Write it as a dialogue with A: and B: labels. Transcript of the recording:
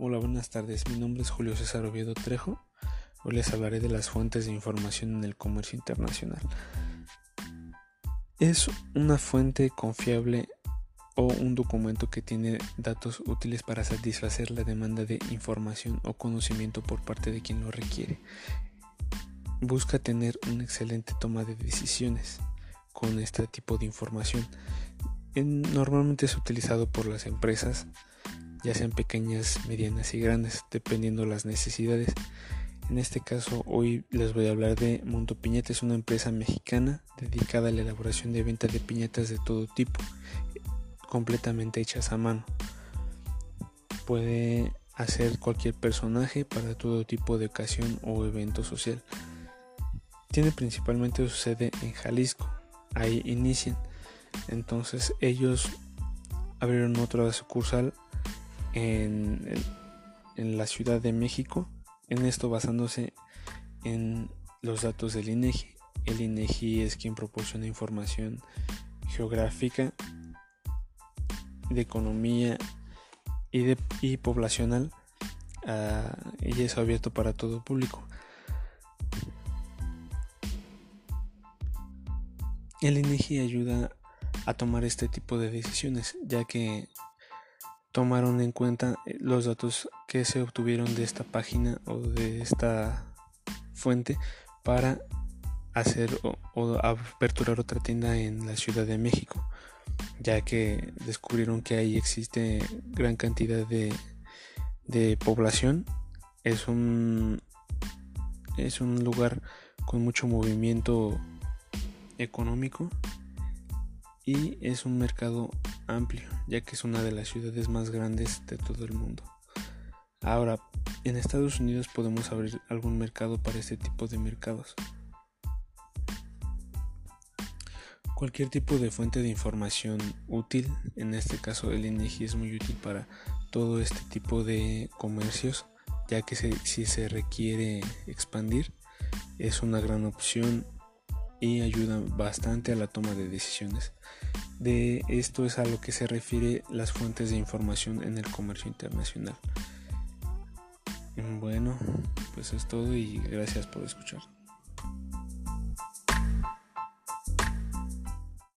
A: Hola, buenas tardes. Mi nombre es Julio César Oviedo Trejo. Hoy les hablaré de las fuentes de información en el comercio internacional. Es una fuente confiable o un documento que tiene datos útiles para satisfacer la demanda de información o conocimiento por parte de quien lo requiere. Busca tener una excelente toma de decisiones con este tipo de información. Normalmente es utilizado por las empresas ya sean pequeñas, medianas y grandes, dependiendo las necesidades. En este caso, hoy les voy a hablar de Mundo Piñata, es una empresa mexicana dedicada a la elaboración de venta de piñatas de todo tipo, completamente hechas a mano. Puede hacer cualquier personaje para todo tipo de ocasión o evento social. Tiene principalmente su sede en Jalisco, ahí inician. Entonces ellos abrieron otra sucursal en, la Ciudad de México, en esto basándose en los datos del INEGI. El INEGI es quien proporciona información geográfica, de economía y, de, y poblacional uh, y es abierto para todo público. El INEGI ayuda a tomar este tipo de decisiones, ya que tomaron en cuenta eh, los datos que se obtuvieron de esta página o de esta fuente para hacer o, aperturar otra tienda en la Ciudad de México, ya que descubrieron que ahí existe gran cantidad de, de población. Es un, es un lugar con mucho movimiento económico y es un mercado amplio, ya que es una de las ciudades más grandes de todo el mundo. Ahora, en Estados Unidos podemos abrir algún mercado para este tipo de mercados. Cualquier tipo de fuente de información útil, en este caso el INEGI es muy útil para todo este tipo de comercios, ya que si se requiere expandir, es una gran opción y ayudan bastante a la toma de decisiones. De esto es a lo que se refiere las fuentes de información en el comercio internacional. Bueno, pues es todo y gracias por escuchar.